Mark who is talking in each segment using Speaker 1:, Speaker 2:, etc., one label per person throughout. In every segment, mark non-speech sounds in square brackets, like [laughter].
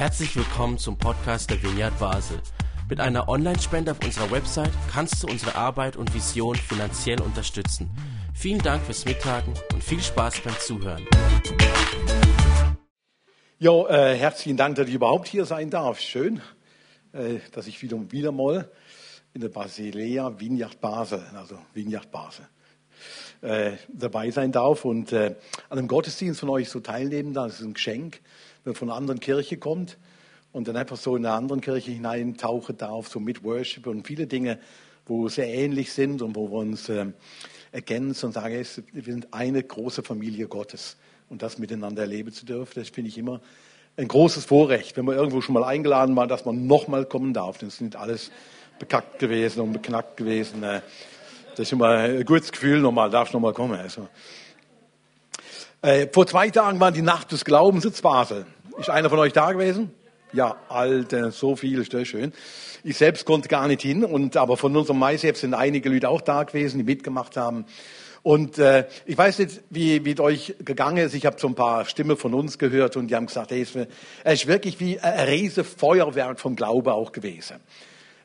Speaker 1: Herzlich willkommen zum Podcast der Vineyard Basel. Mit einer Online-Spende auf unserer Website kannst du unsere Arbeit und Vision finanziell unterstützen. Vielen Dank fürs Mittagen und viel Spaß beim Zuhören.
Speaker 2: Jo, äh, herzlichen Dank, dass ich überhaupt hier sein darf. Schön, äh, dass ich wieder, wieder mal in der Basilea Vineyard Basel, also Vineyard Basel, äh, dabei sein darf und äh, an einem Gottesdienst von euch so teilnehmen darf. Das ist ein Geschenk, wenn man von einer anderen Kirche kommt und dann einfach so in eine andere Kirche hineintauchen darf, so mit Worship und viele Dinge, wo sehr ähnlich sind und wo wir uns äh, ergänzen und sagen, wir sind eine große Familie Gottes und das miteinander erleben zu dürfen, das finde ich immer ein großes Vorrecht, wenn man irgendwo schon mal eingeladen war, dass man nochmal kommen darf. Das nicht alles bekackt gewesen und beknackt gewesen. Äh, das ist immer ein gutes Gefühl, nochmal, darfst nochmal kommen. Also. Äh, vor zwei Tagen war die Nacht des Glaubens in Basel. Ist einer von euch da gewesen? Ja, Alter, so viel, das schön. Ich selbst konnte gar nicht hin, und, aber von unserem MySafe sind einige Leute auch da gewesen, die mitgemacht haben. Und äh, ich weiß nicht, wie, wie euch gegangen ist. Ich habe so ein paar Stimmen von uns gehört und die haben gesagt, hey, es ist wirklich wie ein riese Feuerwerk vom Glaube auch gewesen.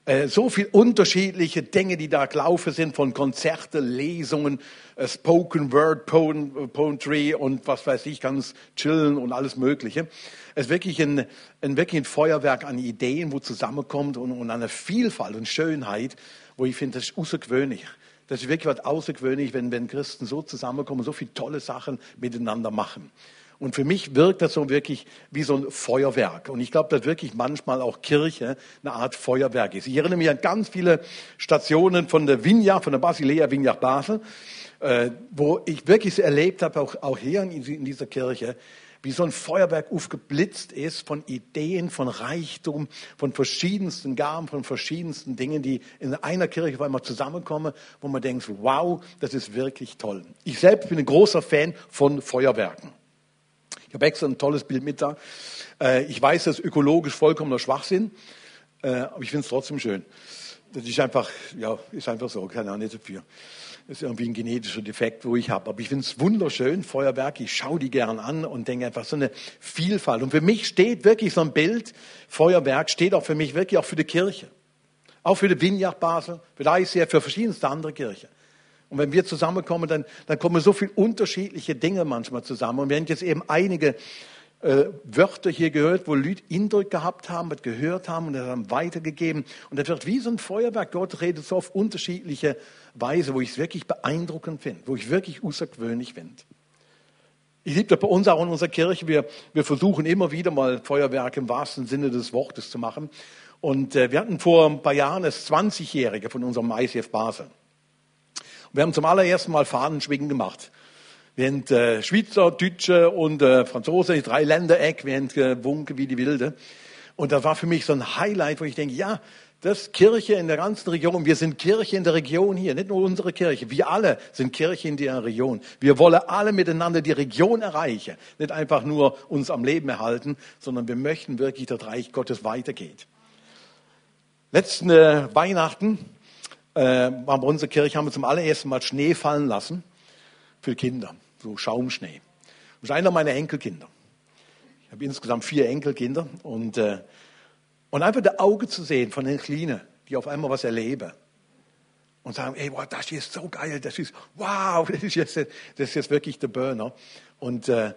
Speaker 2: Äh, so viel unterschiedliche Dinge, die da gelaufen sind, von Konzerte, Lesungen, äh, Spoken Word, Poetry und was weiß ich, ganz chillen und alles Mögliche. Es ist wirklich ein, ein, wirklich ein Feuerwerk an Ideen, wo zusammenkommt und, und eine Vielfalt und Schönheit, wo ich finde, das ist außergewöhnlich. Das ist wirklich was außergewöhnlich, wenn, wenn Christen so zusammenkommen, so viele tolle Sachen miteinander machen. Und für mich wirkt das so wirklich wie so ein Feuerwerk. Und ich glaube, dass wirklich manchmal auch Kirche eine Art Feuerwerk ist. Ich erinnere mich an ganz viele Stationen von der Vinja, von der Basilea Vinja Basel, äh, wo ich wirklich erlebt habe, auch, auch hier in, in dieser Kirche, wie so ein Feuerwerk aufgeblitzt ist von Ideen, von Reichtum, von verschiedensten Gaben, von verschiedensten Dingen, die in einer Kirche auf einmal zusammenkommen, wo man denkt, wow, das ist wirklich toll. Ich selbst bin ein großer Fan von Feuerwerken. Habe extra ein tolles Bild mit da. Äh, ich weiß, das ist ökologisch vollkommener Schwachsinn, äh, aber ich finde es trotzdem schön. Das ist einfach, ja, ist einfach so, keine Ahnung, dafür. Das ist irgendwie ein genetischer Defekt, wo ich habe. Aber ich finde es wunderschön, Feuerwerk, ich schaue die gern an und denke einfach so eine Vielfalt. Und für mich steht wirklich so ein Bild, Feuerwerk steht auch für mich wirklich auch für die Kirche. Auch für die Vineyard Basel, die ICF, für verschiedenste andere Kirchen. Und wenn wir zusammenkommen, dann, dann kommen so viele unterschiedliche Dinge manchmal zusammen. Und wir haben jetzt eben einige äh, Wörter hier gehört, wo Leute Eindruck gehabt haben, was gehört haben und das haben weitergegeben. Und das wird wie so ein Feuerwerk. Gott redet so auf unterschiedliche Weise, wo ich es wirklich beeindruckend finde, wo ich wirklich außergewöhnlich finde. Ich liebe das bei uns auch in unserer Kirche. Wir, wir versuchen immer wieder mal Feuerwerke im wahrsten Sinne des Wortes zu machen. Und äh, wir hatten vor ein paar Jahren das 20-Jährige von unserem ICF Basel. Wir haben zum allerersten Mal Fahnenschwingen gemacht. Wir haben äh, Schweizer, Deutsche und äh, Franzosen, drei Ländereck, wir haben gewunken wie die Wilde. Und das war für mich so ein Highlight, wo ich denke, ja, das Kirche in der ganzen Region. Wir sind Kirche in der Region hier, nicht nur unsere Kirche. Wir alle sind Kirche in der Region. Wir wollen alle miteinander die Region erreichen. Nicht einfach nur uns am Leben erhalten, sondern wir möchten wirklich, dass das Reich Gottes weitergeht. Letzten äh, Weihnachten äh, bei unserer Kirche, haben wir zum allerersten Mal Schnee fallen lassen für Kinder so Schaumschnee. Das ist einer meiner Enkelkinder. Ich habe insgesamt vier Enkelkinder und, äh, und einfach das Auge zu sehen von den Kleinen, die auf einmal was erleben und sagen, ey, wow, das ist so geil, das ist, wow, [laughs] das ist jetzt, das ist jetzt wirklich der Burner. Und äh,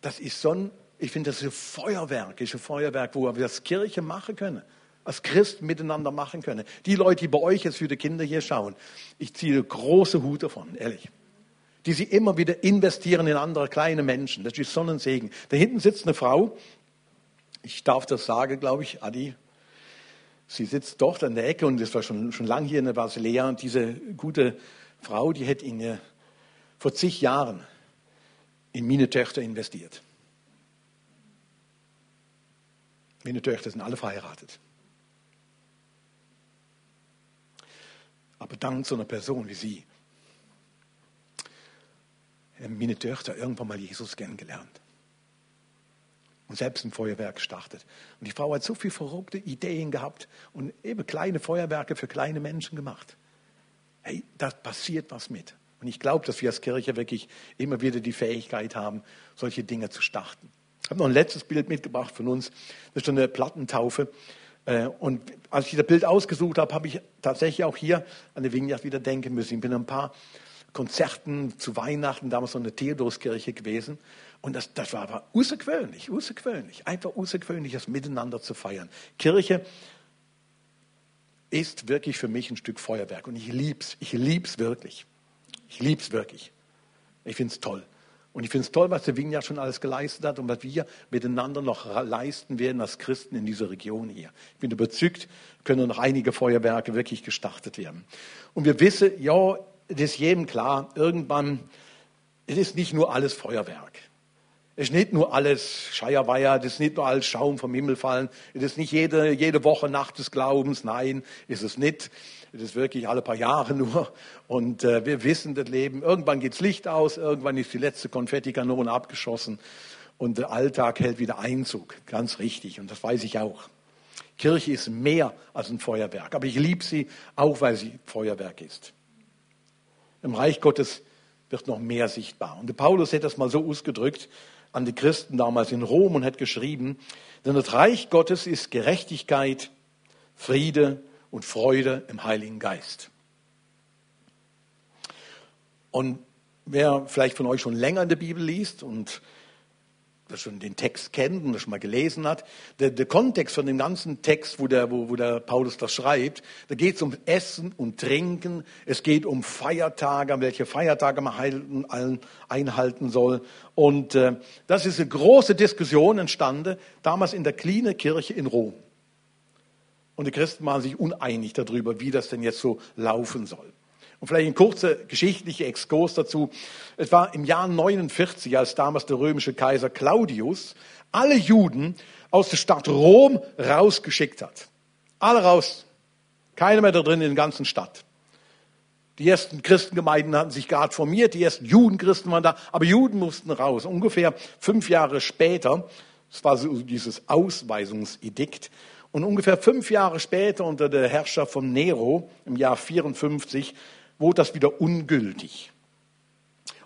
Speaker 2: das ist so ein, ich finde, das ist ein Feuerwerk, ist ein Feuerwerk, wo wir das Kirche machen können als Christen miteinander machen können. Die Leute, die bei euch jetzt für die Kinder hier schauen, ich ziehe große Hut davon, ehrlich die sie immer wieder investieren in andere kleine Menschen. Das ist Sonnensegen. Da hinten sitzt eine Frau, ich darf das sagen, glaube ich, Adi. Sie sitzt dort an der Ecke und das war schon, schon lange hier in der Basilea. Und diese gute Frau, die hat in, vor zig Jahren in meine Töchter investiert. Meine Töchter sind alle verheiratet. Aber dank so einer Person wie sie meine Töchter irgendwann mal Jesus kennengelernt. Und selbst ein Feuerwerk gestartet. Und die Frau hat so viele verrückte Ideen gehabt und eben kleine Feuerwerke für kleine Menschen gemacht. Hey, da passiert was mit. Und ich glaube, dass wir als Kirche wirklich immer wieder die Fähigkeit haben, solche Dinge zu starten. Ich habe noch ein letztes Bild mitgebracht von uns. Das ist eine Plattentaufe. Äh, und als ich das Bild ausgesucht habe, habe ich tatsächlich auch hier an die Vineyard wieder denken müssen. Ich bin ein paar Konzerten zu Weihnachten, damals so eine Theodoskirche gewesen. Und das, das war aber außergewöhnlich, außergewöhnlich, einfach außergewöhnlich, das miteinander zu feiern. Kirche ist wirklich für mich ein Stück Feuerwerk und ich lieb's, ich lieb's wirklich. Ich lieb's wirklich. Ich finde es toll. Und ich finde es toll, was der Vineyard schon alles geleistet hat und was wir miteinander noch leisten werden als Christen in dieser Region hier. Ich bin überzeugt, können noch einige Feuerwerke wirklich gestartet werden. Und wir wissen, ja, es ist jedem klar, irgendwann, es ist nicht nur alles Feuerwerk. Es ist nicht nur alles Scheierweier, es ist nicht nur alles Schaum vom Himmel fallen, es ist nicht jede, jede Woche Nacht des Glaubens, nein, ist es nicht. Es ist wirklich alle paar Jahre nur. Und äh, wir wissen das Leben, irgendwann geht's Licht aus, irgendwann ist die letzte Konfettikanone abgeschossen und der Alltag hält wieder Einzug. Ganz richtig, und das weiß ich auch. Kirche ist mehr als ein Feuerwerk, aber ich liebe sie auch, weil sie Feuerwerk ist. Im Reich Gottes wird noch mehr sichtbar. Und der Paulus hat das mal so ausgedrückt an die Christen damals in Rom und hat geschrieben, denn das Reich Gottes ist Gerechtigkeit, Friede und Freude im Heiligen Geist. Und wer vielleicht von euch schon länger in der Bibel liest und das schon den Text kennt und das schon mal gelesen hat, der, der Kontext von dem ganzen Text, wo der, wo, wo der Paulus das schreibt, da geht es um Essen und Trinken, es geht um Feiertage, welche Feiertage man halten, einhalten soll. Und äh, das ist eine große Diskussion entstanden, damals in der Kline Kirche in Rom. Und die Christen waren sich uneinig darüber, wie das denn jetzt so laufen soll. Und vielleicht ein kurzer geschichtlicher Exkurs dazu. Es war im Jahr 49, als damals der römische Kaiser Claudius alle Juden aus der Stadt Rom rausgeschickt hat. Alle raus. Keiner mehr da drin in der ganzen Stadt. Die ersten Christengemeinden hatten sich gerade formiert, die ersten Judenchristen waren da, aber Juden mussten raus. Ungefähr fünf Jahre später, das war so dieses Ausweisungsedikt, und ungefähr fünf Jahre später unter der Herrschaft von Nero im Jahr 54 wurde das wieder ungültig.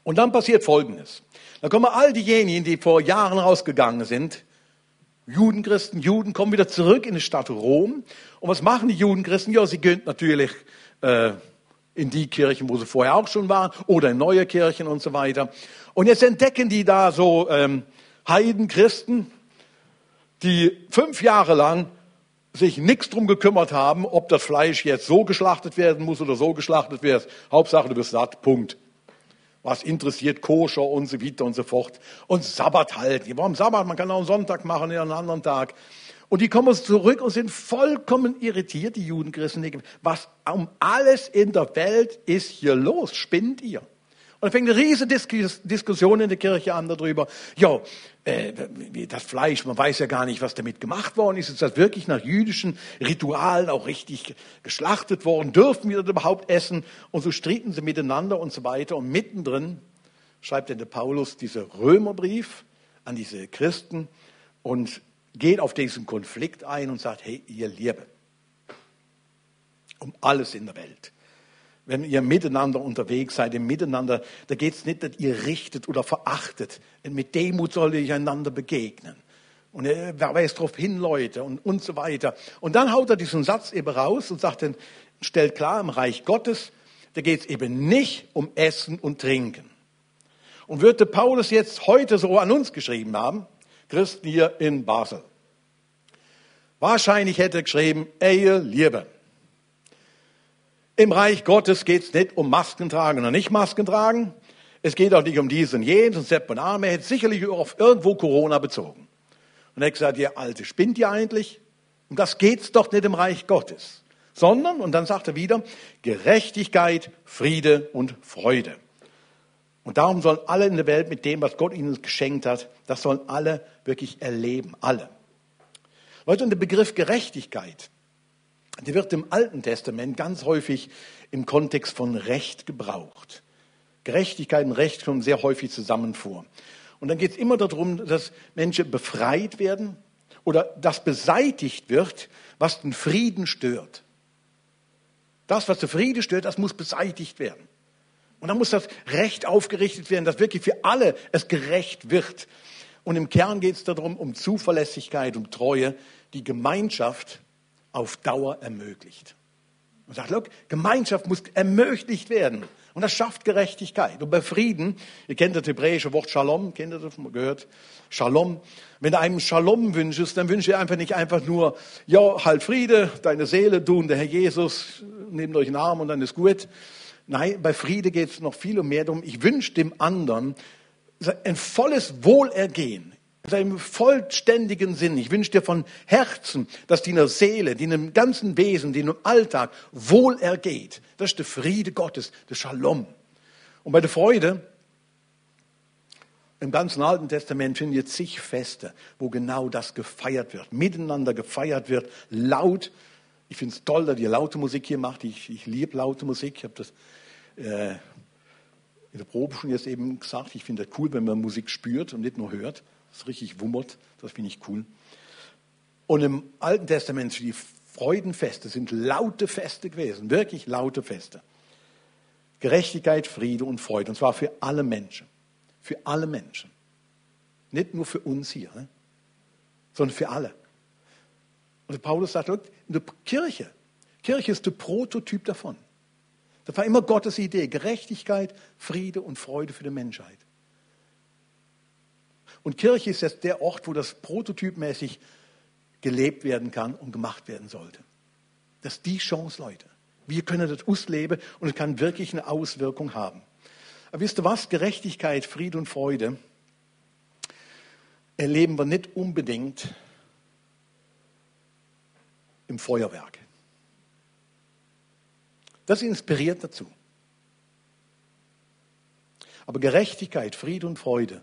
Speaker 2: Und dann passiert Folgendes. Da kommen all diejenigen, die vor Jahren rausgegangen sind, Judenchristen, Juden kommen wieder zurück in die Stadt Rom. Und was machen die Judenchristen? Ja, sie gehen natürlich äh, in die Kirchen, wo sie vorher auch schon waren, oder in neue Kirchen und so weiter. Und jetzt entdecken die da so ähm, Heidenchristen, die fünf Jahre lang sich nichts drum gekümmert haben, ob das Fleisch jetzt so geschlachtet werden muss oder so geschlachtet wird. Hauptsache, du bist satt, Punkt. Was interessiert Koscher und so weiter und so fort. Und Sabbat halten. Warum Sabbat? Man kann auch einen Sonntag machen, einen anderen Tag. Und die kommen zurück und sind vollkommen irritiert, die Judenchristen. Was um alles in der Welt ist hier los? Spinnt ihr? Und dann fängt eine riesige Diskussion in der Kirche an darüber. Ja, äh, das Fleisch, man weiß ja gar nicht, was damit gemacht worden ist. Ist das wirklich nach jüdischen Ritualen auch richtig geschlachtet worden? Dürfen wir das überhaupt essen? Und so stritten sie miteinander und so weiter. Und mittendrin schreibt dann der Paulus diesen Römerbrief an diese Christen und geht auf diesen Konflikt ein und sagt, hey, ihr Liebe, um alles in der Welt wenn ihr miteinander unterwegs seid, im Miteinander, da geht es nicht, dass ihr richtet oder verachtet. Mit Demut soll ich einander begegnen. Und er weist darauf hin, Leute, und, und so weiter. Und dann haut er diesen Satz eben raus und sagt dann, stellt klar, im Reich Gottes, da geht es eben nicht um Essen und Trinken. Und würde Paulus jetzt heute so an uns geschrieben haben, Christen hier in Basel. Wahrscheinlich hätte er geschrieben, Ehe, Liebe. Im Reich Gottes geht es nicht um Masken tragen oder nicht Masken tragen. Es geht auch nicht um diesen jenes. Und Sepp und Arme hätte sicherlich auf irgendwo Corona bezogen. Und er hat gesagt, ihr Alte, spinnt ihr eigentlich? Und das geht's doch nicht im Reich Gottes. Sondern, und dann sagt er wieder, Gerechtigkeit, Friede und Freude. Und darum sollen alle in der Welt mit dem, was Gott ihnen geschenkt hat, das sollen alle wirklich erleben. Alle. Leute, und der Begriff Gerechtigkeit, die wird im Alten Testament ganz häufig im Kontext von Recht gebraucht. Gerechtigkeit und Recht kommen sehr häufig zusammen vor. Und dann geht es immer darum, dass Menschen befreit werden oder dass beseitigt wird, was den Frieden stört. Das, was den Frieden stört, das muss beseitigt werden. Und dann muss das Recht aufgerichtet werden, dass wirklich für alle es gerecht wird. Und im Kern geht es darum, um Zuverlässigkeit und Treue, die Gemeinschaft auf Dauer ermöglicht. Und sagt, look, Gemeinschaft muss ermöglicht werden. Und das schafft Gerechtigkeit. Und bei Frieden, ihr kennt das hebräische Wort Shalom, kennt ihr das gehört? Shalom. Wenn du einem Shalom wünschst, dann wünsche ich einfach nicht einfach nur, ja, halt Friede, deine Seele, du und der Herr Jesus, nehmt euch einen Arm und dann ist gut. Nein, bei Friede geht es noch viel mehr darum, ich wünsche dem anderen ein volles Wohlergehen in seinem vollständigen Sinn. Ich wünsche dir von Herzen, dass deiner Seele, deinem ganzen Wesen, deinem Alltag Wohlergeht. Das ist der Friede Gottes, der Shalom. Und bei der Freude, im ganzen Alten Testament finden wir zig Feste, wo genau das gefeiert wird, miteinander gefeiert wird, laut. Ich finde es toll, dass ihr laute Musik hier macht. Ich, ich liebe laute Musik. Ich habe das äh, in der Probe schon jetzt eben gesagt. Ich finde das cool, wenn man Musik spürt und nicht nur hört. Das richtig wummert. Das finde ich cool. Und im Alten Testament, die Freudenfeste sind laute Feste gewesen, wirklich laute Feste. Gerechtigkeit, Friede und Freude. Und zwar für alle Menschen. Für alle Menschen. Nicht nur für uns hier, ne? sondern für alle. Und Paulus sagt, in der Kirche, Kirche ist der Prototyp davon. Das war immer Gottes Idee. Gerechtigkeit, Friede und Freude für die Menschheit. Und Kirche ist jetzt der Ort, wo das prototypmäßig gelebt werden kann und gemacht werden sollte. Das ist die Chance, Leute. Wir können das ausleben und es kann wirklich eine Auswirkung haben. Aber wisst ihr was? Gerechtigkeit, Friede und Freude erleben wir nicht unbedingt im Feuerwerk. Das inspiriert dazu. Aber Gerechtigkeit, Friede und Freude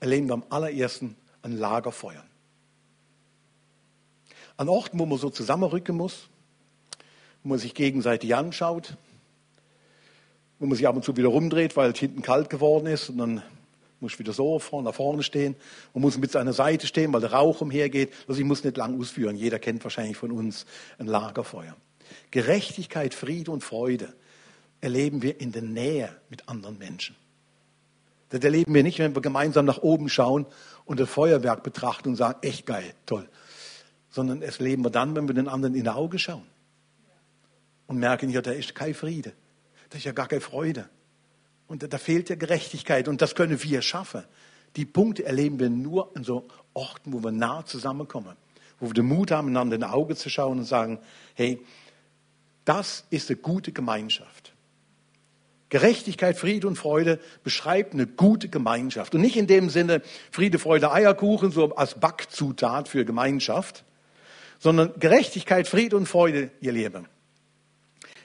Speaker 2: erleben wir am allerersten an Lagerfeuern. An Orten, wo man so zusammenrücken muss, wo man sich gegenseitig anschaut, wo man sich ab und zu wieder rumdreht, weil es hinten kalt geworden ist und dann muss ich wieder so vorne, nach vorne stehen. Man muss mit seiner Seite stehen, weil der Rauch umhergeht. Also ich muss nicht lang ausführen. Jeder kennt wahrscheinlich von uns ein Lagerfeuer. Gerechtigkeit, Friede und Freude erleben wir in der Nähe mit anderen Menschen. Das erleben wir nicht, wenn wir gemeinsam nach oben schauen und das Feuerwerk betrachten und sagen, echt geil, toll. Sondern es erleben wir dann, wenn wir den anderen in die Augen schauen und merken, ja, da ist kein Friede, da ist ja gar keine Freude. Und da fehlt ja Gerechtigkeit und das können wir schaffen. Die Punkte erleben wir nur in so Orten, wo wir nah zusammenkommen, wo wir den Mut haben, einander in die Augen zu schauen und sagen, hey, das ist eine gute Gemeinschaft. Gerechtigkeit, Friede und Freude beschreibt eine gute Gemeinschaft. Und nicht in dem Sinne Friede, Freude, Eierkuchen, so als Backzutat für Gemeinschaft, sondern Gerechtigkeit, Friede und Freude, ihr Lieben,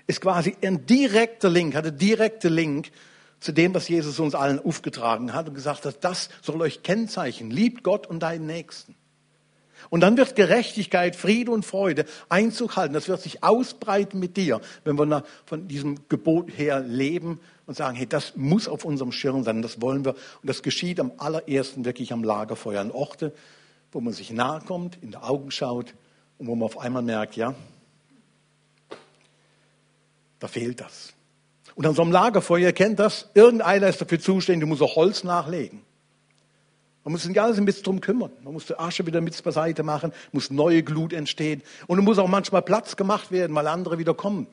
Speaker 2: ist quasi ein direkter Link, hat einen direkten Link zu dem, was Jesus uns allen aufgetragen hat und gesagt hat, das soll euch kennzeichnen. Liebt Gott und deinen Nächsten. Und dann wird Gerechtigkeit, Friede und Freude Einzug halten. Das wird sich ausbreiten mit dir, wenn wir von diesem Gebot her leben und sagen, hey, das muss auf unserem Schirm sein, das wollen wir. Und das geschieht am allerersten wirklich am Lagerfeuer, an Orte, wo man sich nahe kommt, in die Augen schaut und wo man auf einmal merkt, ja, da fehlt das. Und an so einem Lagerfeuer, ihr kennt das, irgendeiner ist dafür zuständig, du musst auch Holz nachlegen. Man muss sich alles ein bisschen drum kümmern. Man muss die Asche wieder mit beiseite machen, muss neue Glut entstehen. Und es muss auch manchmal Platz gemacht werden, weil andere wieder kommen.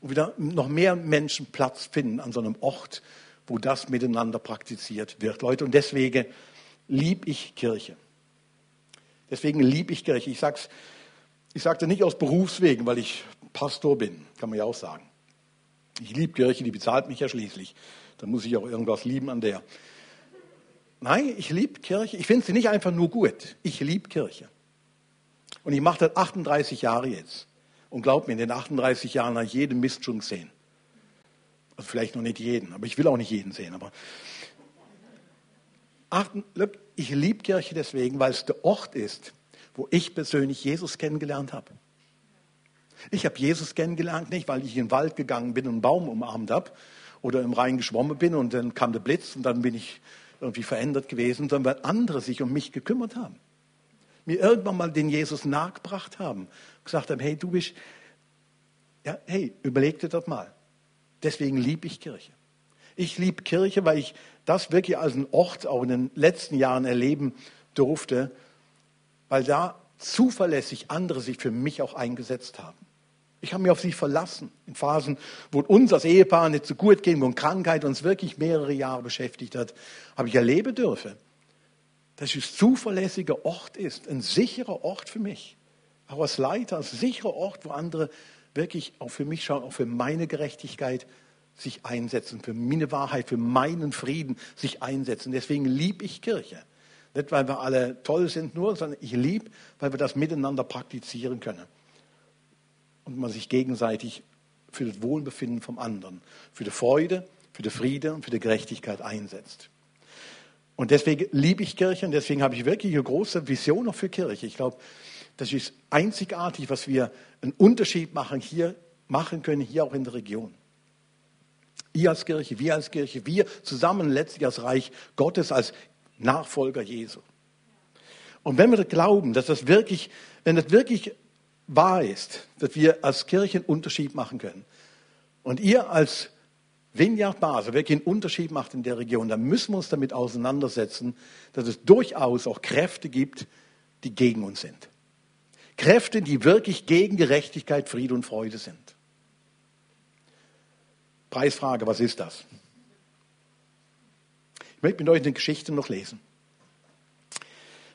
Speaker 2: Und wieder noch mehr Menschen Platz finden an so einem Ort, wo das miteinander praktiziert wird. Leute, und deswegen lieb ich Kirche. Deswegen lieb ich Kirche. Ich sag's, ich sagte nicht aus Berufswegen, weil ich Pastor bin, kann man ja auch sagen. Ich liebe Kirche, die bezahlt mich ja schließlich. Dann muss ich auch irgendwas lieben an der. Nein, ich liebe Kirche. Ich finde sie nicht einfach nur gut. Ich liebe Kirche. Und ich mache das 38 Jahre jetzt. Und glaub mir, in den 38 Jahren habe ich jeden Mist schon gesehen. Also vielleicht noch nicht jeden, aber ich will auch nicht jeden sehen. Aber ich liebe Kirche deswegen, weil es der Ort ist, wo ich persönlich Jesus kennengelernt habe. Ich habe Jesus kennengelernt, nicht weil ich in den Wald gegangen bin und einen Baum umarmt habe oder im Rhein geschwommen bin und dann kam der Blitz und dann bin ich irgendwie verändert gewesen, sondern weil andere sich um mich gekümmert haben. Mir irgendwann mal den Jesus nachgebracht haben. Gesagt haben, hey, du bist, ja, hey, überleg dir das mal. Deswegen liebe ich Kirche. Ich liebe Kirche, weil ich das wirklich als einen Ort auch in den letzten Jahren erleben durfte, weil da zuverlässig andere sich für mich auch eingesetzt haben. Ich habe mich auf sie verlassen. In Phasen, wo uns als Ehepaar nicht so gut ging, wo Krankheit uns wirklich mehrere Jahre beschäftigt hat, habe ich erleben dürfen, dass es ein zuverlässiger Ort ist, ein sicherer Ort für mich. Auch als Leiter, als sicherer Ort, wo andere wirklich auch für mich schauen, auch für meine Gerechtigkeit sich einsetzen, für meine Wahrheit, für meinen Frieden sich einsetzen. Deswegen liebe ich Kirche. Nicht, weil wir alle toll sind nur, sondern ich liebe, weil wir das miteinander praktizieren können. Und man sich gegenseitig für das Wohlbefinden vom anderen, für die Freude, für die Friede und für die Gerechtigkeit einsetzt. Und deswegen liebe ich Kirche und deswegen habe ich wirklich eine große Vision noch für Kirche. Ich glaube, das ist einzigartig, was wir einen Unterschied machen hier, machen können, hier auch in der Region. Ihr als Kirche, wir als Kirche, wir zusammen letztlich als Reich Gottes, als Nachfolger Jesu. Und wenn wir glauben, dass das wirklich, wenn das wirklich wahr ist, dass wir als Kirche einen Unterschied machen können und ihr als Vineyard Basel wirklich einen Unterschied macht in der Region, dann müssen wir uns damit auseinandersetzen, dass es durchaus auch Kräfte gibt, die gegen uns sind. Kräfte, die wirklich gegen Gerechtigkeit, Friede und Freude sind. Preisfrage, was ist das? Ich möchte mit euch eine Geschichte noch lesen.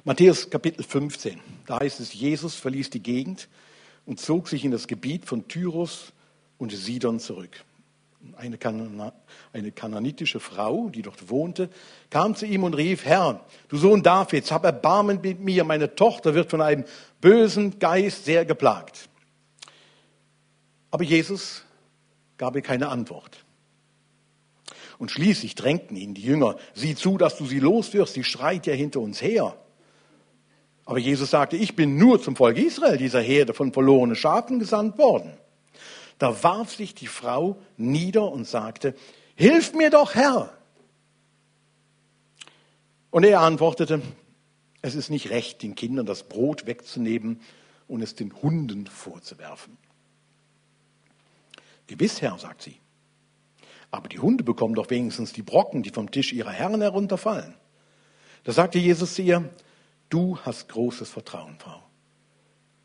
Speaker 2: Matthäus Kapitel 15. Da heißt es, Jesus verließ die Gegend und zog sich in das Gebiet von Tyrus und Sidon zurück. Eine, Kana eine kananitische Frau, die dort wohnte, kam zu ihm und rief, Herr, du Sohn Davids, hab Erbarmen mit mir, meine Tochter wird von einem bösen Geist sehr geplagt. Aber Jesus gab ihr keine Antwort. Und schließlich drängten ihn die Jünger, sieh zu, dass du sie loswirst, sie schreit ja hinter uns her. Aber Jesus sagte, ich bin nur zum Volk Israel, dieser Herde von verlorenen Schafen gesandt worden. Da warf sich die Frau nieder und sagte, Hilf mir doch, Herr. Und er antwortete, es ist nicht recht, den Kindern das Brot wegzunehmen und es den Hunden vorzuwerfen. Gewiss, Herr, sagt sie. Aber die Hunde bekommen doch wenigstens die Brocken, die vom Tisch ihrer Herren herunterfallen. Da sagte Jesus zu ihr, du hast großes Vertrauen, Frau.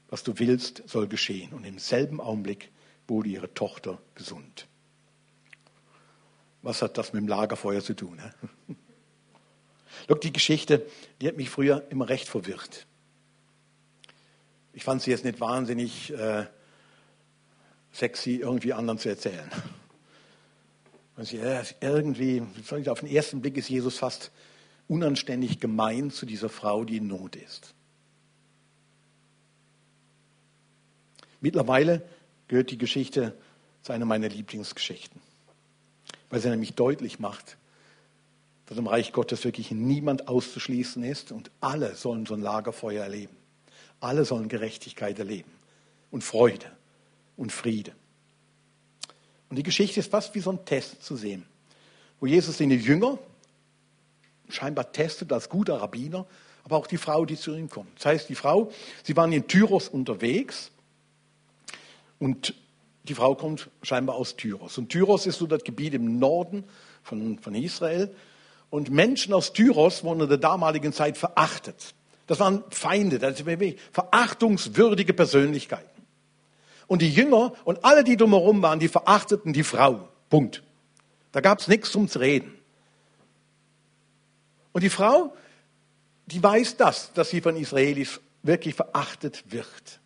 Speaker 2: Was du willst, soll geschehen. Und im selben Augenblick wurde ihre Tochter gesund. Was hat das mit dem Lagerfeuer zu tun? [laughs] Look, die Geschichte, die hat mich früher immer recht verwirrt. Ich fand sie jetzt nicht wahnsinnig äh, sexy, irgendwie anderen zu erzählen. [laughs] Also irgendwie, auf den ersten Blick ist Jesus fast unanständig gemein zu dieser Frau, die in Not ist. Mittlerweile gehört die Geschichte zu einer meiner Lieblingsgeschichten, weil sie nämlich deutlich macht, dass im Reich Gottes wirklich niemand auszuschließen ist und alle sollen so ein Lagerfeuer erleben. Alle sollen Gerechtigkeit erleben und Freude und Friede. Und die Geschichte ist fast wie so ein Test zu sehen, wo Jesus seine Jünger scheinbar testet als guter Rabbiner, aber auch die Frau, die zu ihm kommt. Das heißt, die Frau, sie waren in Tyros unterwegs und die Frau kommt scheinbar aus Tyros. Und Tyros ist so das Gebiet im Norden von, von Israel. Und Menschen aus Tyros wurden in der damaligen Zeit verachtet. Das waren Feinde, das verachtungswürdige Persönlichkeiten. Und die Jünger und alle, die drumherum waren, die verachteten die Frau. Punkt. Da gab es nichts zum zu reden. Und die Frau, die weiß das, dass sie von Israelis wirklich verachtet wird.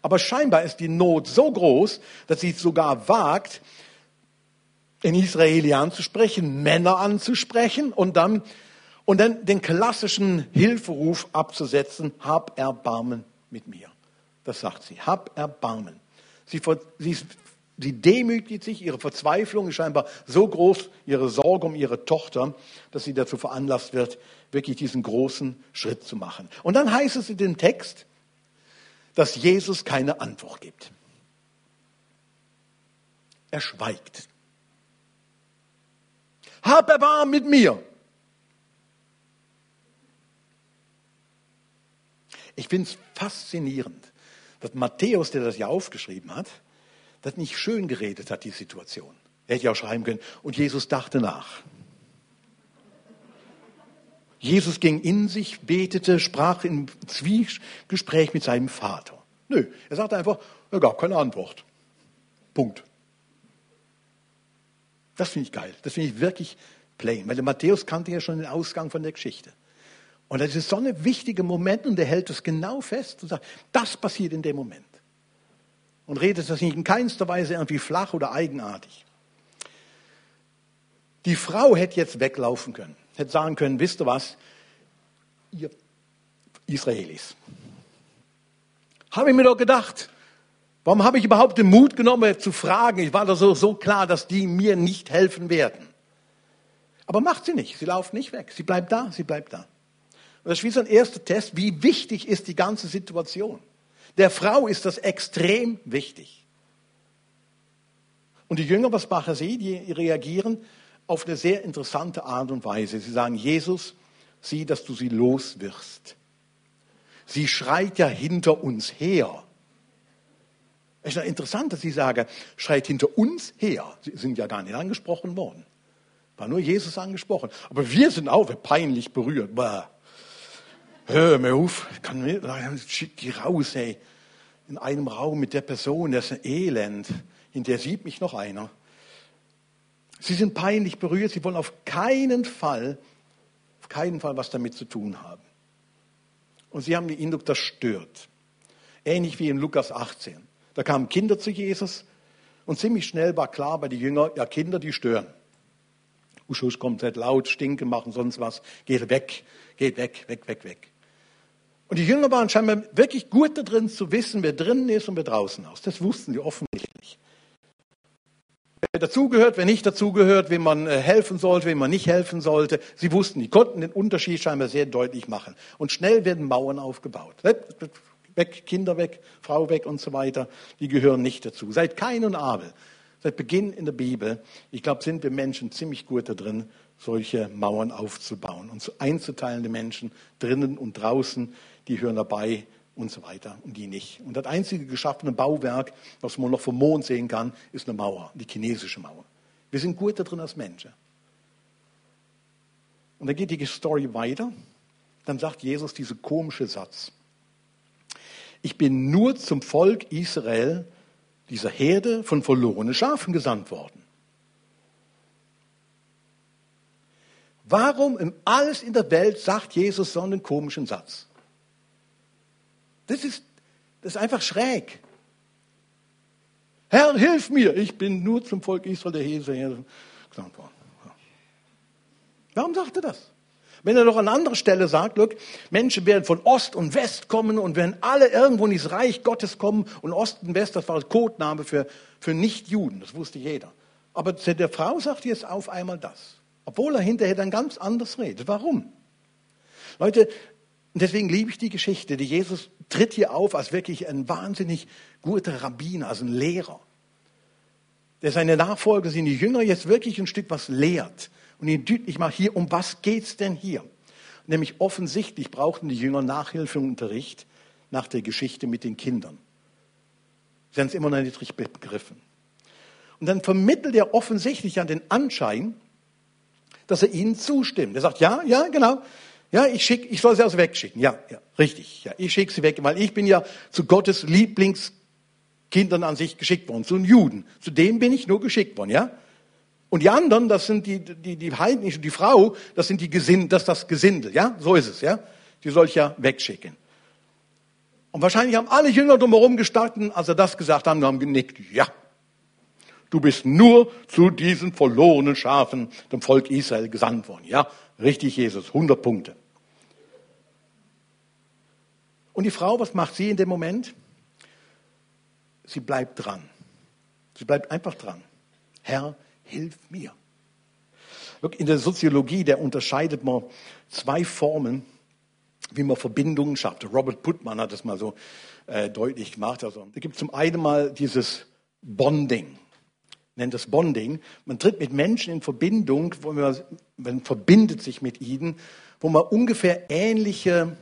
Speaker 2: Aber scheinbar ist die Not so groß, dass sie es sogar wagt, in Israeli anzusprechen, Männer anzusprechen und dann, und dann den klassischen Hilferuf abzusetzen, hab Erbarmen mit mir. Das sagt sie, hab Erbarmen. Sie, sie, sie demütigt sich, ihre Verzweiflung ist scheinbar so groß, ihre Sorge um ihre Tochter, dass sie dazu veranlasst wird, wirklich diesen großen Schritt zu machen. Und dann heißt es in dem Text, dass Jesus keine Antwort gibt. Er schweigt. Hab Erbarm mit mir. Ich finde es faszinierend, dass Matthäus, der das ja aufgeschrieben hat, das nicht schön geredet hat, die Situation. Er hätte ja auch schreiben können, und Jesus dachte nach. Jesus ging in sich, betete, sprach im Zwiegespräch mit seinem Vater. Nö, er sagte einfach, er gab keine Antwort. Punkt. Das finde ich geil. Das finde ich wirklich plain. Weil der Matthäus kannte ja schon den Ausgang von der Geschichte. Und das ist so ein wichtiger Moment und er hält es genau fest und sagt, das passiert in dem Moment. Und redet das nicht in keinster Weise irgendwie flach oder eigenartig. Die Frau hätte jetzt weglaufen können, hätte sagen können, wisst ihr was, ihr Israelis, habe ich mir doch gedacht, warum habe ich überhaupt den Mut genommen zu fragen? Ich war doch so, so klar, dass die mir nicht helfen werden. Aber macht sie nicht, sie laufen nicht weg, sie bleibt da, sie bleibt da. Und das ist wie so ein erster Test, wie wichtig ist die ganze Situation. Der Frau ist das extrem wichtig. Und die Jünger, was machen sie? Die reagieren auf eine sehr interessante Art und Weise. Sie sagen, Jesus, sieh, dass du sie los wirst. Sie schreit ja hinter uns her. Es ist ja interessant, dass sie sagen, schreit hinter uns her. Sie sind ja gar nicht angesprochen worden. War nur Jesus angesprochen. Aber wir sind auch peinlich berührt. Bah. Hör mir auf, kann mir, schick die raus, ey. In einem Raum mit der Person, das ist ein Elend. In der sieht mich noch einer. Sie sind peinlich berührt, sie wollen auf keinen Fall, auf keinen Fall was damit zu tun haben. Und sie haben den Eindruck, das stört. Ähnlich wie in Lukas 18. Da kamen Kinder zu Jesus und ziemlich schnell war klar bei den Jüngern, ja, Kinder, die stören. Uschus kommt nicht laut, stinken, machen sonst was, geht weg, geht weg, weg, weg, weg. Und die Jünger waren scheinbar wirklich gut darin zu wissen, wer drinnen ist und wer draußen ist. Das wussten sie offensichtlich. Wer dazugehört, wer nicht dazugehört, wem man äh, helfen sollte, wem man nicht helfen sollte. Sie wussten, die konnten den Unterschied scheinbar sehr deutlich machen. Und schnell werden Mauern aufgebaut. Weg, Kinder weg, Frau weg und so weiter. Die gehören nicht dazu. Seit Kain und Abel, seit Beginn in der Bibel, ich glaube, sind wir Menschen ziemlich gut darin, solche Mauern aufzubauen und einzuteilen, die Menschen drinnen und draußen, die hören dabei und so weiter und die nicht. Und das einzige geschaffene Bauwerk, was man noch vom Mond sehen kann, ist eine Mauer, die chinesische Mauer. Wir sind gut da drin als Menschen. Und dann geht die Story weiter. Dann sagt Jesus diesen komischen Satz. Ich bin nur zum Volk Israel, dieser Herde von verlorenen Schafen gesandt worden. Warum in alles in der Welt sagt Jesus so einen komischen Satz? Das ist, das ist einfach schräg. Herr, hilf mir, ich bin nur zum Volk Israel der Hese gesandt worden. Warum sagt er das? Wenn er noch an anderer Stelle sagt, look, Menschen werden von Ost und West kommen und werden alle irgendwo in das Reich Gottes kommen und Ost und West, das war der Codename für, für Nicht-Juden, das wusste jeder. Aber der Frau sagt jetzt auf einmal das, obwohl er hinterher dann ganz anders redet. Warum? Leute, deswegen liebe ich die Geschichte, die Jesus tritt hier auf als wirklich ein wahnsinnig guter Rabbiner, als ein Lehrer, der seine Nachfolger, seine Jünger jetzt wirklich ein Stück was lehrt und ihnen deutlich macht, hier, um was geht's denn hier? Nämlich offensichtlich brauchten die Jünger Nachhilfe und Unterricht nach der Geschichte mit den Kindern. Sie haben es immer noch nicht richtig begriffen. Und dann vermittelt er offensichtlich an den Anschein, dass er ihnen zustimmt. Er sagt, ja, ja, genau, ja, ich schick, ich soll sie also wegschicken. Ja, ja, richtig. Ja, ich schicke sie weg, weil ich bin ja zu Gottes Lieblingskindern an sich geschickt worden, zu den Juden. Zu denen bin ich nur geschickt worden, ja? Und die anderen, das sind die, die, die Heidnischen, die Frau, das sind die Gesind, das ist das Gesindel, ja? So ist es, ja? Die soll ich ja wegschicken. Und wahrscheinlich haben alle Jünger drumherum gestanden, als er das gesagt haben, haben genickt, ja. Du bist nur zu diesen verlorenen Schafen, dem Volk Israel, gesandt worden, ja? Richtig, Jesus, 100 Punkte. Und die Frau, was macht sie in dem Moment? Sie bleibt dran. Sie bleibt einfach dran. Herr, hilf mir. In der Soziologie, der unterscheidet man zwei Formen, wie man Verbindungen schafft. Robert Putman hat das mal so äh, deutlich gemacht. Also, da gibt es zum einen mal dieses Bonding nennt das Bonding. Man tritt mit Menschen in Verbindung, man, man verbindet sich mit ihnen, wo man ungefähr ähnliche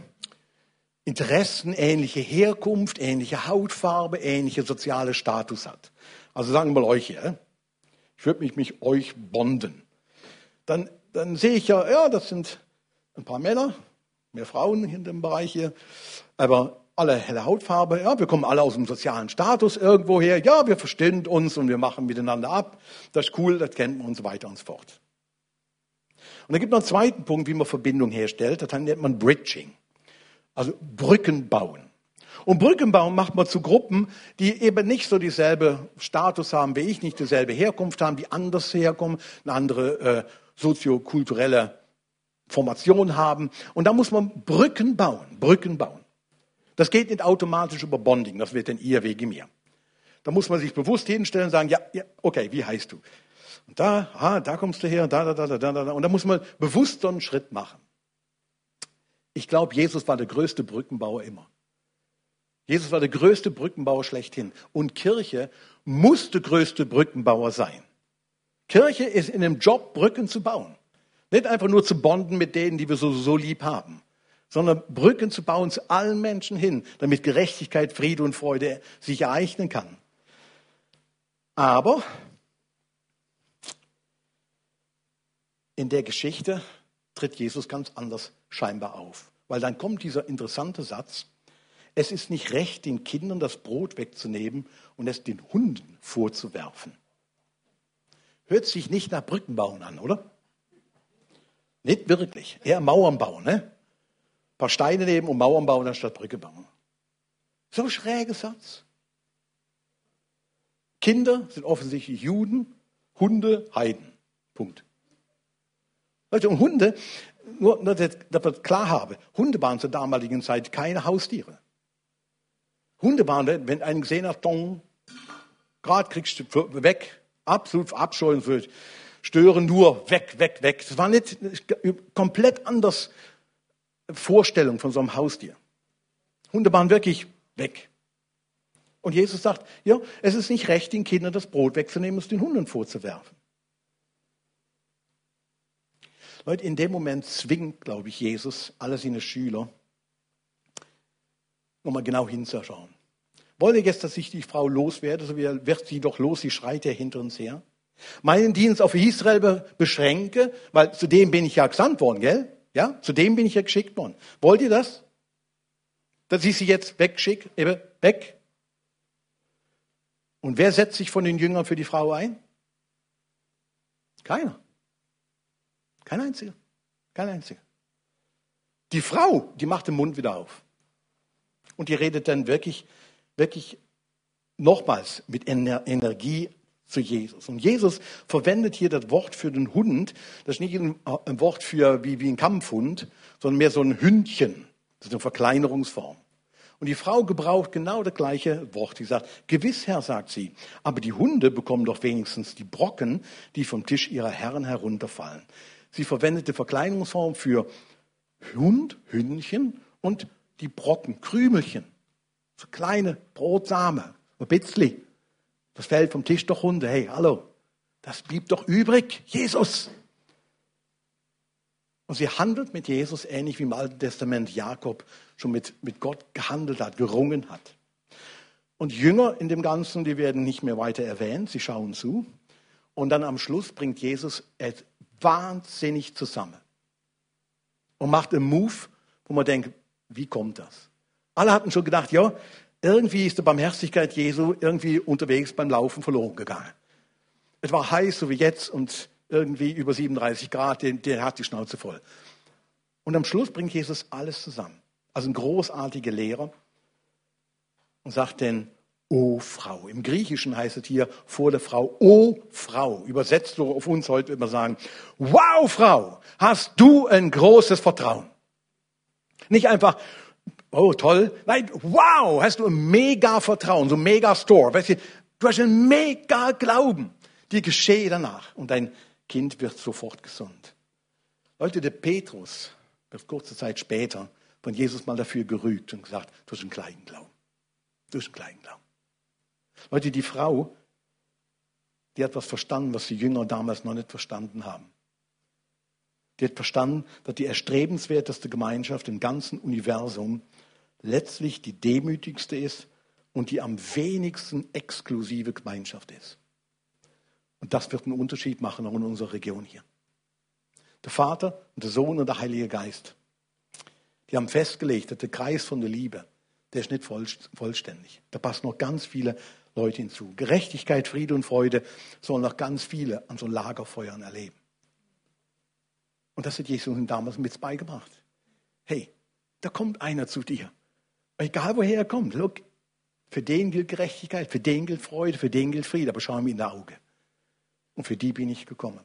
Speaker 2: Interessen, ähnliche Herkunft, ähnliche Hautfarbe, ähnliche soziale Status hat. Also sagen wir mal euch hier, ich würde mich mit euch bonden. Dann, dann sehe ich ja, ja, das sind ein paar Männer, mehr Frauen in dem Bereich hier, aber alle helle Hautfarbe, ja, wir kommen alle aus dem sozialen Status irgendwo her, ja, wir verstehen uns und wir machen miteinander ab, das ist cool, das kennt man und so weiter und so fort. Und dann gibt es noch einen zweiten Punkt, wie man Verbindung herstellt, das nennt man Bridging, also Brücken bauen. Und Brücken bauen macht man zu Gruppen, die eben nicht so dieselbe Status haben wie ich, nicht dieselbe Herkunft haben, die anders herkommen, eine andere äh, soziokulturelle Formation haben. Und da muss man Brücken bauen, Brücken bauen. Das geht nicht automatisch über Bonding, das wird dann ihr wegen mir. Da muss man sich bewusst hinstellen und sagen, ja, ja okay, wie heißt du? Und da, ah, da kommst du her, da, da, da, da, da, da. Und da muss man bewusst so einen Schritt machen. Ich glaube, Jesus war der größte Brückenbauer immer. Jesus war der größte Brückenbauer schlechthin. Und Kirche muss der größte Brückenbauer sein. Kirche ist in dem Job, Brücken zu bauen. Nicht einfach nur zu bonden mit denen, die wir so, so lieb haben, sondern Brücken zu bauen zu allen Menschen hin, damit Gerechtigkeit, Friede und Freude sich ereignen kann. Aber in der Geschichte tritt Jesus ganz anders scheinbar auf. Weil dann kommt dieser interessante Satz, es ist nicht recht, den Kindern das Brot wegzunehmen und es den Hunden vorzuwerfen. Hört sich nicht nach Brückenbauen an, oder? Nicht wirklich. Eher Mauern bauen, ne? Paar Steine nehmen und Mauern bauen anstatt Brücke bauen. So ein schräger Satz. Kinder sind offensichtlich Juden, Hunde Heiden. Punkt. Leute, und Hunde, nur, dass ich das klar habe, Hunde waren zur damaligen Zeit keine Haustiere. Hunde waren, wenn einen gesehen hat, dong, gerade kriegst du weg, absolut abscheuen wird, stören nur, weg, weg, weg. Das war nicht komplett anders Vorstellung von so einem Haustier. Hunde waren wirklich weg. Und Jesus sagt, ja, es ist nicht recht, den Kindern das Brot wegzunehmen und es den Hunden vorzuwerfen. Leute, in dem Moment zwingt, glaube ich, Jesus alle seine Schüler, nochmal genau hinzuschauen. Wollt ihr jetzt, dass ich die Frau loswerde, so wird sie doch los, sie schreit ja hinter uns her. Meinen Dienst auf Israel beschränke, weil zu dem bin ich ja gesandt worden, gell? Ja, zu dem bin ich ja geschickt worden. Wollt ihr das? Dass ich sie jetzt wegschicke, eben weg? Und wer setzt sich von den Jüngern für die Frau ein? Keiner. Kein einziger. Kein einziger. Die Frau, die macht den Mund wieder auf. Und die redet dann wirklich, wirklich nochmals mit Energie zu Jesus. Und Jesus verwendet hier das Wort für den Hund. Das ist nicht ein, ein Wort für wie, wie ein Kampfhund, sondern mehr so ein Hündchen. Das ist eine Verkleinerungsform. Und die Frau gebraucht genau das gleiche Wort. Sie sagt, gewiss, Herr, sagt sie, aber die Hunde bekommen doch wenigstens die Brocken, die vom Tisch ihrer Herren herunterfallen. Sie verwendet die Verkleinerungsform für Hund, Hündchen und die Brocken, Krümelchen. So kleine Brotsame, bisschen. Das fällt vom Tisch doch runter. Hey, hallo, das blieb doch übrig. Jesus. Und sie handelt mit Jesus ähnlich wie im Alten Testament Jakob schon mit, mit Gott gehandelt hat, gerungen hat. Und Jünger in dem Ganzen, die werden nicht mehr weiter erwähnt, sie schauen zu. Und dann am Schluss bringt Jesus es wahnsinnig zusammen und macht einen Move, wo man denkt, wie kommt das? Alle hatten schon gedacht, ja, irgendwie ist die Barmherzigkeit Jesu irgendwie unterwegs beim Laufen verloren gegangen. Es war heiß, so wie jetzt, und irgendwie über 37 Grad, der, der hat die Schnauze voll. Und am Schluss bringt Jesus alles zusammen. Also ein großartiger Lehrer und sagt denn, O Frau. Im Griechischen heißt es hier vor der Frau, O Frau. Übersetzt so auf uns heute immer sagen, wow Frau, hast du ein großes Vertrauen. Nicht einfach, Oh, toll. Nein, wow, hast du ein mega Vertrauen, so ein mega Store. Weißt du, du hast einen mega Glauben. Die geschehe danach und dein Kind wird sofort gesund. Leute, der Petrus wird kurze Zeit später von Jesus mal dafür gerügt und gesagt, du hast einen kleinen Glauben. Du hast einen kleinen Glauben. Leute, die Frau, die hat was verstanden, was die Jünger damals noch nicht verstanden haben. Die hat verstanden, dass die erstrebenswerteste Gemeinschaft im ganzen Universum letztlich die demütigste ist und die am wenigsten exklusive Gemeinschaft ist. Und das wird einen Unterschied machen auch in unserer Region hier. Der Vater und der Sohn und der Heilige Geist. Die haben festgelegt, dass der Kreis von der Liebe, der ist nicht vollständig. Da passen noch ganz viele Leute hinzu. Gerechtigkeit, Friede und Freude sollen noch ganz viele an so Lagerfeuern erleben. Und das hat Jesus uns damals mit beigebracht. Hey, da kommt einer zu dir. Egal woher er kommt, look, für den gilt Gerechtigkeit, für den gilt Freude, für den gilt Friede, aber schau ihm in die Augen. Und für die bin ich gekommen.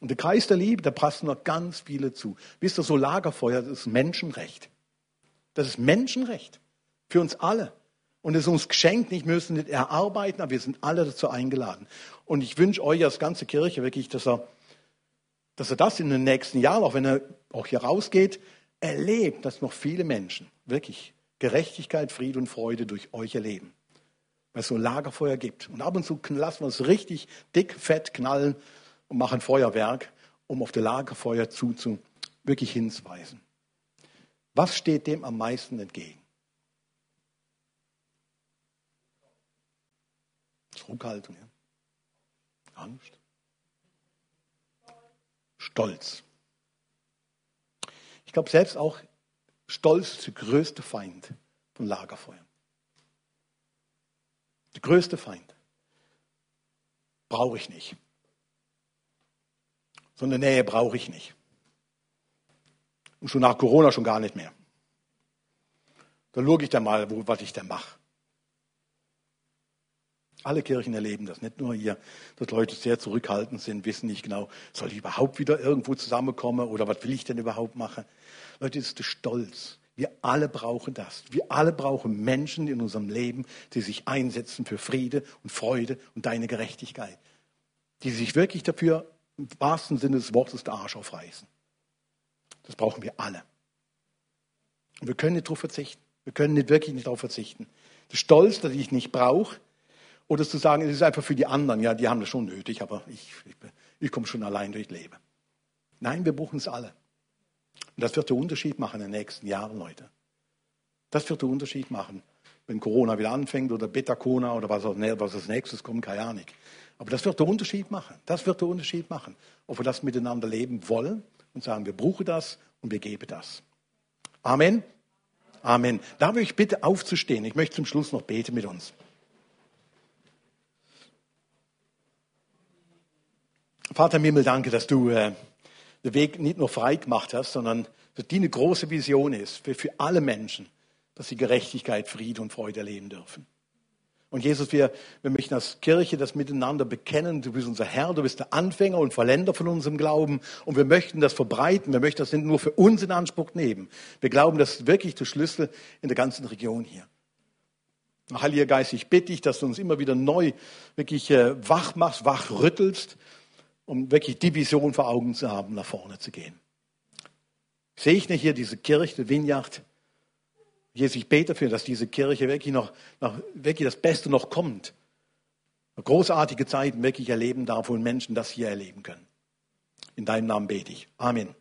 Speaker 2: Und der Kreis der Liebe, da passen noch ganz viele zu. Wisst ihr, so Lagerfeuer, das ist Menschenrecht. Das ist Menschenrecht. Für uns alle. Und es ist uns geschenkt, nicht müssen nicht erarbeiten, aber wir sind alle dazu eingeladen. Und ich wünsche euch als ganze Kirche wirklich, dass er, dass er das in den nächsten Jahren, auch wenn er auch hier rausgeht, erlebt, dass noch viele Menschen wirklich Gerechtigkeit, Friede und Freude durch euch erleben. Weil es so Lagerfeuer gibt. Und ab und zu lassen wir es richtig dick, fett knallen und machen Feuerwerk, um auf das Lagerfeuer zu, wirklich hinzuweisen. Was steht dem am meisten entgegen? Zurückhaltung, ja. Angst. Stolz. Ich glaube, selbst auch Stolz ist der größte Feind von Lagerfeuern. Der größte Feind. Brauche ich nicht. So eine Nähe brauche ich nicht. Und schon nach Corona schon gar nicht mehr. Da schaue ich dann mal, was ich da mache. Alle Kirchen erleben das, nicht nur hier, dass Leute sehr zurückhaltend sind, wissen nicht genau, soll ich überhaupt wieder irgendwo zusammenkommen oder was will ich denn überhaupt machen? Leute, das ist der Stolz. Wir alle brauchen das. Wir alle brauchen Menschen in unserem Leben, die sich einsetzen für Friede und Freude und deine Gerechtigkeit. Die sich wirklich dafür im wahrsten Sinne des Wortes der Arsch aufreißen. Das brauchen wir alle. Und wir können nicht darauf verzichten. Wir können nicht wirklich nicht darauf verzichten. Der Stolz, dass ich nicht brauche, oder zu sagen, es ist einfach für die anderen, ja, die haben das schon nötig, aber ich, ich, ich komme schon allein durch Leben. Nein, wir brauchen es alle. Und das wird den Unterschied machen in den nächsten Jahren, Leute. Das wird den Unterschied machen, wenn Corona wieder anfängt oder Beta-Corona oder was, was als nächstes kommt, keine Ahnung. Aber das wird den Unterschied machen. Das wird den Unterschied machen, ob wir das miteinander leben wollen und sagen, wir brauchen das und wir geben das. Amen. Amen. Darf ich bitte aufzustehen? Ich möchte zum Schluss noch beten mit uns. Vater im Himmel, danke, dass du äh, den Weg nicht nur frei gemacht hast, sondern dass die eine große Vision ist für, für alle Menschen, dass sie Gerechtigkeit, Friede und Freude erleben dürfen. Und Jesus, wir, wir möchten als Kirche das miteinander bekennen. Du bist unser Herr, du bist der Anfänger und Verländer von unserem Glauben. Und wir möchten das verbreiten. Wir möchten das nicht nur für uns in Anspruch nehmen. Wir glauben, das ist wirklich der Schlüssel in der ganzen Region hier. Heiliger Geist, ich bitte dich, dass du uns immer wieder neu wirklich äh, wach machst, wach rüttelst um wirklich die Vision vor Augen zu haben, nach vorne zu gehen. Sehe ich nicht hier diese Kirche, die Vineyard. Jesus, ich bete dafür, dass diese Kirche wirklich noch, noch wirklich das Beste noch kommt. Großartige Zeiten wirklich erleben darf, wo Menschen das hier erleben können. In deinem Namen bete ich. Amen.